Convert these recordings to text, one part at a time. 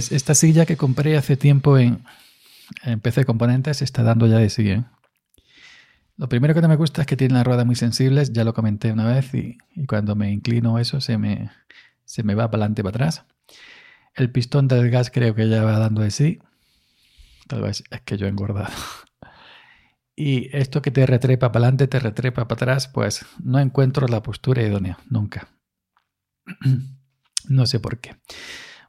Pues esta silla que compré hace tiempo en, PC Componentes está dando ya de sí. ¿eh? Lo primero que no me gusta es que tiene las ruedas muy sensibles, ya lo comenté una vez, y, cuando me inclino eso se me, se me va para adelante y para atrás. El pistón del gas creo que ya va dando de sí. Tal vez es que yo he engordado. Y esto que te retrepa para adelante, te retrepa para atrás, pues no encuentro la postura idónea, nunca. no sé por qué.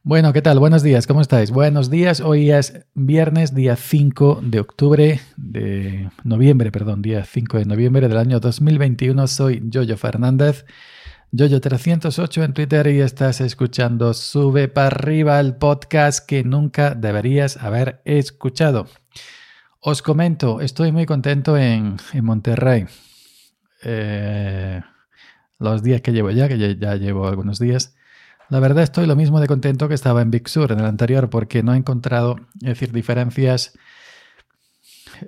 Bueno, ¿qué tal? Buenos días, ¿cómo estáis? Buenos días, hoy es viernes, día 5 de octubre, de noviembre, perdón, día 5 de noviembre del año 2021. Soy Jojo Fernández, Jojo308 en Twitter y estás escuchando Sube para arriba el podcast que nunca deberías haber escuchado. Os comento, estoy muy contento en, Monterrey. Eh, los días que llevo ya, que ya llevo algunos días. La verdad estoy lo mismo de contento que estaba en Big Sur, en el anterior, porque no he encontrado, es decir, diferencias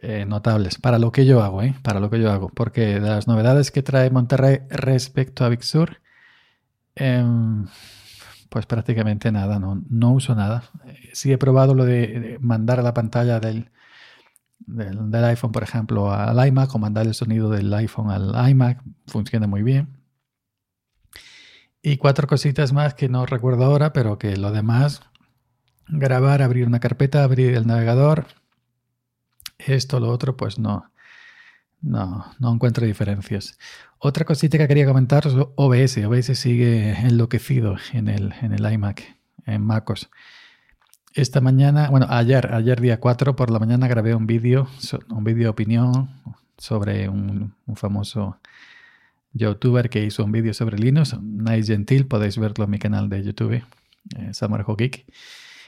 eh, notables para lo que yo hago, ¿eh? Para lo que yo hago. Porque las novedades que trae Monterrey respecto a Big Sur, em, pues prácticamente nada, no, no uso nada. Sí he probado lo de mandar a la pantalla del, del, del, iPhone, por ejemplo, al iMac o mandar el sonido del iPhone al iMac. Funciona muy bien. Y cuatro cositas más que no recuerdo ahora, pero que lo demás, grabar, abrir una carpeta, abrir el navegador, esto, lo otro, pues no, no, no encuentro diferencias. Otra cosita que quería comentar es OBS. OBS sigue enloquecido en el, en el iMac, en MacOS. Esta mañana, bueno, ayer, ayer día 4 por la mañana grabé un vídeo, un vídeo de opinión sobre un famoso youtuber que hizo un vídeo sobre Linux, Nice Gentil, podéis verlo en mi canal de YouTube, eh, Geek.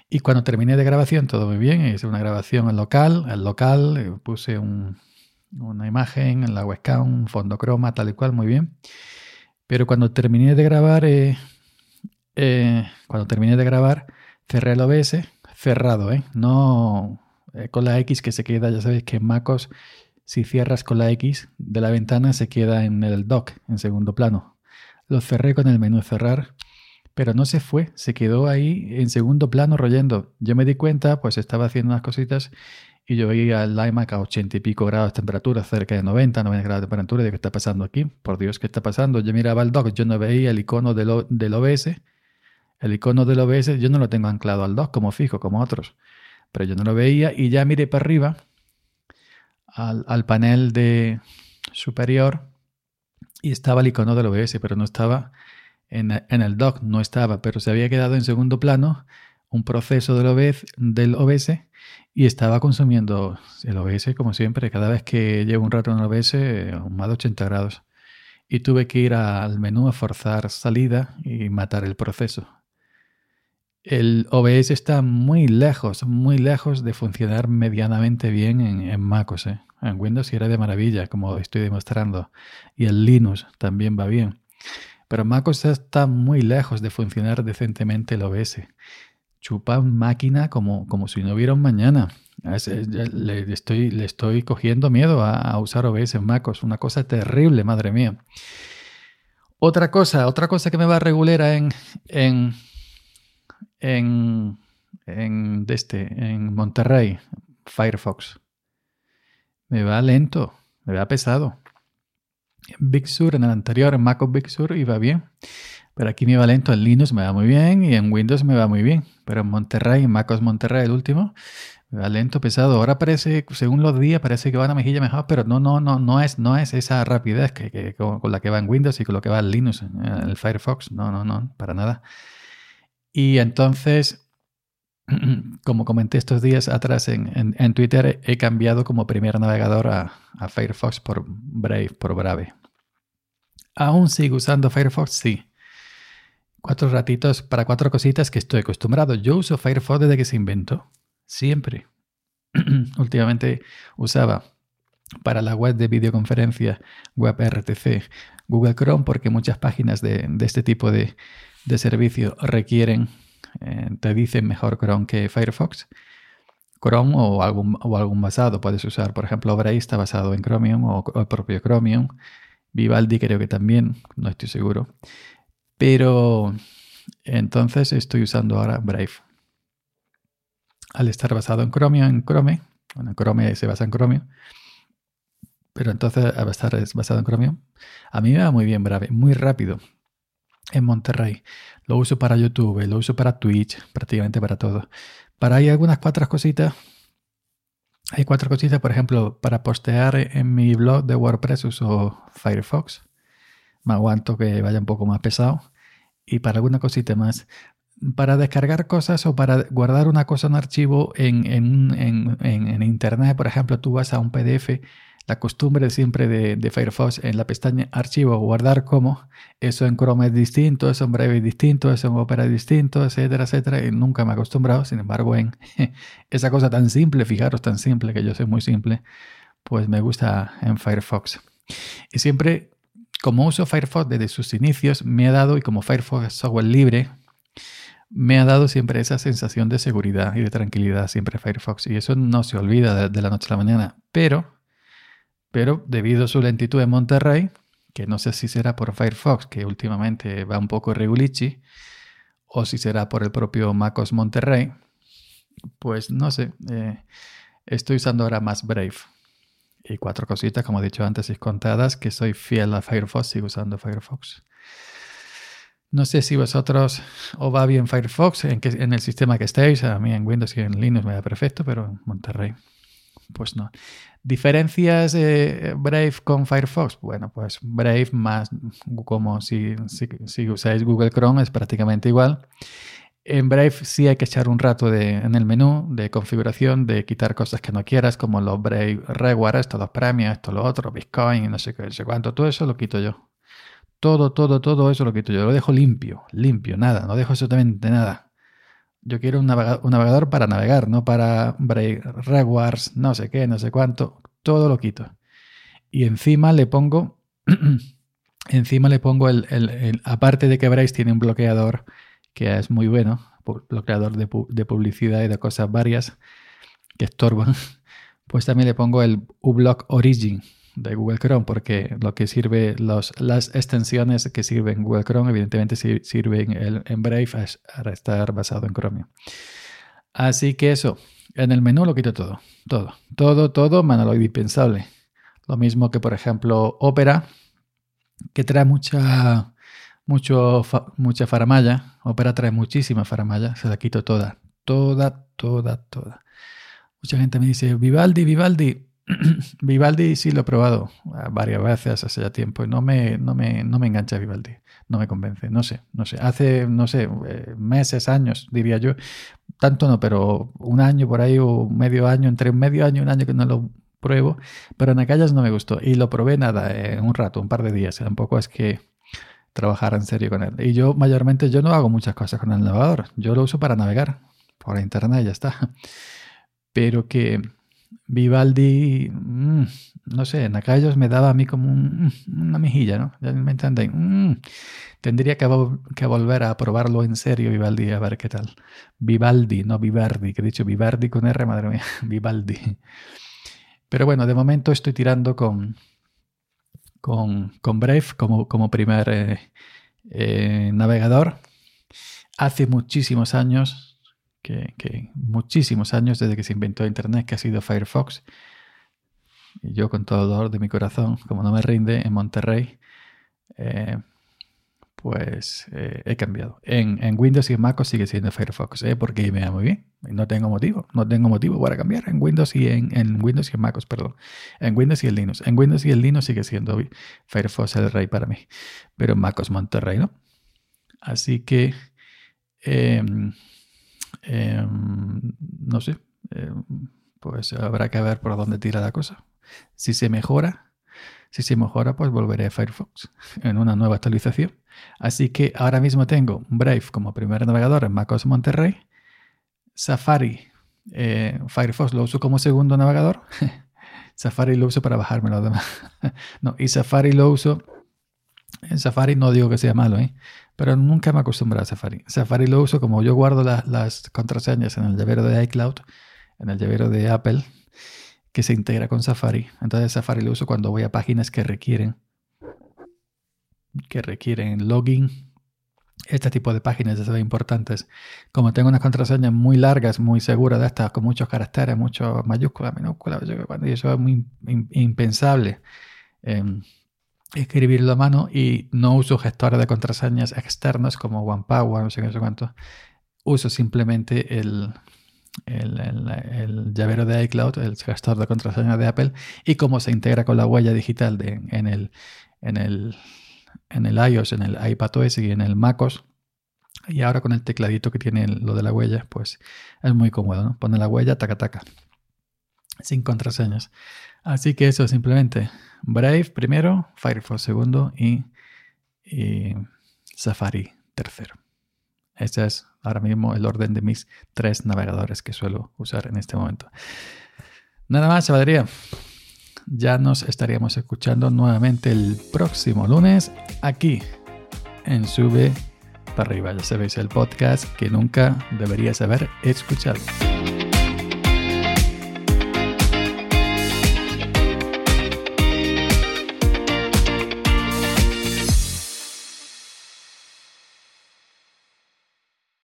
Y cuando terminé de grabación, todo muy bien, hice una grabación en local, en local, eh, puse una imagen en la webcam, un fondo croma, tal y cual, muy bien. Pero cuando terminé de grabar, eh, eh, cuando terminé de grabar, cerré el OBS, cerrado, ¿eh? No con la X que se queda, ya sabéis que en MacOS si cierras con la X de la ventana se queda en el dock, en segundo plano. Lo cerré con el menú cerrar, pero no se fue, se quedó ahí en segundo plano royendo. Yo me di cuenta, pues estaba haciendo unas cositas y yo veía el iMac a 80 y pico grados de temperatura, cerca de 90, 90 grados de temperatura. ¿De qué está pasando aquí? Por Dios, ¿qué está pasando? Yo miraba el dock, yo no veía el icono del, del OBS. El icono del OBS yo no lo tengo anclado al dock como fijo, como otros. Pero yo no lo veía y ya miré para arriba al, panel de superior y estaba el icono del OBS, pero no estaba en, el dock, no estaba, pero se había quedado en segundo plano un proceso del OBS, del OBS y estaba consumiendo el OBS como siempre. Cada vez que llevo un rato en el OBS, más de 80 grados. Y tuve que ir al menú a forzar salida y matar el proceso. El OBS está muy lejos, muy lejos de funcionar medianamente bien en, en MacOS. ¿eh? En Windows era de maravilla, como estoy demostrando. Y el Linux también va bien. Pero MacOS está muy lejos de funcionar decentemente el OBS. Chupa máquina como, como si no hubiera un mañana. Le estoy, le estoy cogiendo miedo a, usar OBS en MacOS. Una cosa terrible, madre mía. Otra cosa, otra cosa que me va a regular en, en en, en, este, en Monterrey, Firefox. Me va lento, me va pesado. Big Sur, en el anterior, en Mac Big Sur, iba bien. Pero aquí me va lento. En Linux me va muy bien y en Windows me va muy bien. Pero en Monterrey, en MacOS Monterrey, el último, me va lento, pesado. Ahora parece, según los días, parece que va a mejilla mejor, pero no, no, no, no es, no es esa rapidez que, con, la que va en Windows y con lo que va en Linux, en el Firefox. No, no, no, para nada. Y entonces, como comenté estos días atrás en, Twitter, he cambiado como primer navegador a, Firefox por Brave, por Brave. ¿Aún sigo usando Firefox? Sí. Cuatro ratitos para cuatro cositas que estoy acostumbrado. Yo uso Firefox desde que se inventó. Siempre. Últimamente usaba para la web de videoconferencia, WebRTC, Google Chrome, porque muchas páginas de este tipo de, de servicio requieren, eh, te dicen mejor Chrome que Firefox. Chrome o algún, o algún basado puedes usar. Por ejemplo, Brave está basado en Chromium o, el propio Chromium. Vivaldi creo que también, no estoy seguro. Pero entonces estoy usando ahora Brave. al estar basado en Chromium, en Chrome, bueno, Chrome se basa en Chromium, pero entonces al estar basado en Chromium, a mí me va muy bien Brave, muy rápido en Monterrey. Lo uso para YouTube, lo uso para Twitch, prácticamente para todo. Para hay algunas cuatro cositas. Hay cuatro cositas, por ejemplo, para postear en mi blog de WordPress uso Firefox. Me aguanto que vaya un poco más pesado. Y para alguna cosita más para descargar cosas o para guardar una cosa en archivo en, en, Internet, por ejemplo, tú vas a un PDF, la costumbre siempre de, Firefox en la pestaña archivo, guardar como, eso en Chrome es distinto, eso en Brave es distinto, eso en Opera es distinto, etcétera, etcétera, y nunca me he acostumbrado, sin embargo, en esa cosa tan simple, fijaros, tan simple, que yo soy muy simple, pues me gusta en Firefox. Y siempre, como uso Firefox desde sus inicios, me ha dado, y como Firefox es software libre, me ha dado siempre esa sensación de seguridad y de tranquilidad, siempre Firefox. Y eso no se olvida de, la noche a la mañana. Pero, pero debido a su lentitud en Monterrey, que no sé si será por Firefox, que últimamente va un poco regulichi, o si será por el propio MacOS Monterrey, pues no sé. Eh, estoy usando ahora más Brave. Y cuatro cositas, como he dicho antes, y contadas, que soy fiel a Firefox, sigo usando Firefox. No sé si vosotros os va bien Firefox en, el sistema que estéis. A mí en Windows y en Linux me da perfecto, pero en Monterrey, pues no. ¿Diferencias de Brave con Firefox? Bueno, pues Brave más como si, si, usáis Google Chrome es prácticamente igual. En Brave sí hay que echar un rato de, en el menú de configuración de quitar cosas que no quieras, como los Brave Reward, esto, los premios, esto, lo otro, Bitcoin, no sé qué, no sé cuánto. Todo eso lo quito yo. Todo, todo, todo eso lo quito yo. Lo dejo limpio, limpio, nada, no dejo absolutamente nada. Yo quiero un, navegador, para navegar, no para rewards, no sé qué, no sé cuánto. Todo lo quito. Y encima le pongo, encima le pongo el, aparte de que Brace tiene un bloqueador que es muy bueno, bloqueador de, de publicidad y de cosas varias que estorban, pues también le pongo el uBlock Origin, de Google Chrome, porque lo que sirve, los, las extensiones que sirven Google Chrome, evidentemente sirven el, en Brave para estar basado en Chrome. Así que eso, en el menú lo quito todo, todo, todo, todo, lo indispensable. Lo mismo que, por ejemplo, Opera, que trae mucha, mucho, mucha faramaya. Opera trae muchísima faramaya, se la quito toda, toda, toda, toda. Mucha gente me dice, Vivaldi, Vivaldi. Vivaldi sí lo he probado ah, varias veces hace ya tiempo y no me, no me, no me engancha Vivaldi, no me convence, no sé, no sé, hace, no sé, eh, meses, años, diría yo, tanto no, pero un año por ahí o medio año, entre medio año y un año que no lo pruebo, pero en aquellas no me gustó y lo probé nada, en un rato, un par de días, tampoco es que trabajara en serio con él. Y yo mayormente, yo no hago muchas cosas con el navegador, yo lo uso para navegar por internet y ya está. Pero que Vivaldi, mm, no sé, en aquellos me daba a mí como una mejilla, ¿no? Ya me entienden. Mm, tendría que, volver a probarlo en serio, Vivaldi, a ver qué tal. Vivaldi, no Vivaldi, que he dicho Vivaldi con R, madre mía, Vivaldi. Pero bueno, de momento estoy tirando con, con, con Brave como, como primer eh, eh, navegador. Hace muchísimos años, que, muchísimos años desde que se inventó Internet, que ha sido Firefox. Y yo con todo el dolor de mi corazón, como no me rinde, en Monterrey, eh, pues eh, he cambiado. En, Windows y en MacOS sigue siendo Firefox, ¿eh? porque me da muy bien. No tengo motivo, no tengo motivo para cambiar en Windows y en, Windows y en MacOS, perdón. En Windows y en Linux. En Windows y en Linux sigue siendo Firefox el rey para mí. Pero en MacOS Monterrey, ¿no? Así que... Em, Em, no sé, em, pues habrá que ver por dónde tira la cosa. Si se mejora, si se mejora, pues volveré a Firefox en una nueva actualización. Así que ahora mismo tengo Brave como primer navegador en MacOS Monterrey, Safari, eh, Firefox lo uso como segundo navegador, Safari lo uso para bajarme los demás. no, y Safari lo uso, en Safari no digo que sea malo, ¿eh? Pero nunca me acostumbrado a Safari. Safari lo uso como yo guardo las contraseñas en el llavero de iCloud, en el llavero de Apple, que se integra con Safari. Entonces Safari lo uso cuando voy a páginas que requieren que requieren login este tipo de páginas son importantes. Como tengo unas contraseñas muy largas, muy seguras de estas, con muchos caracteres, muchas mayúsculas, minúsculas, y eso es muy impensable eh, escribirlo a mano y no uso gestores de contraseñas externos como OnePower, no sé qué, no sé cuánto. Uso simplemente el, el, llavero de iCloud, el gestor de contraseñas de Apple, y cómo se integra con la huella digital en, el, en, el, en el iOS, en el iPadOS y en el MacOS. Y ahora con el tecladito que tiene lo de la huella, pues es muy cómodo, ¿no? Pone la huella, taca, taca. Sin contraseñas. Así que eso simplemente. Brave primero, Firefox segundo y, Safari tercero. Ese es ahora mismo el orden de mis tres navegadores que suelo usar en este momento. Nada más, chavalería. Ya nos estaríamos escuchando nuevamente el próximo lunes aquí en Sube para arriba. Ya sabéis, el podcast que nunca deberías haber escuchado.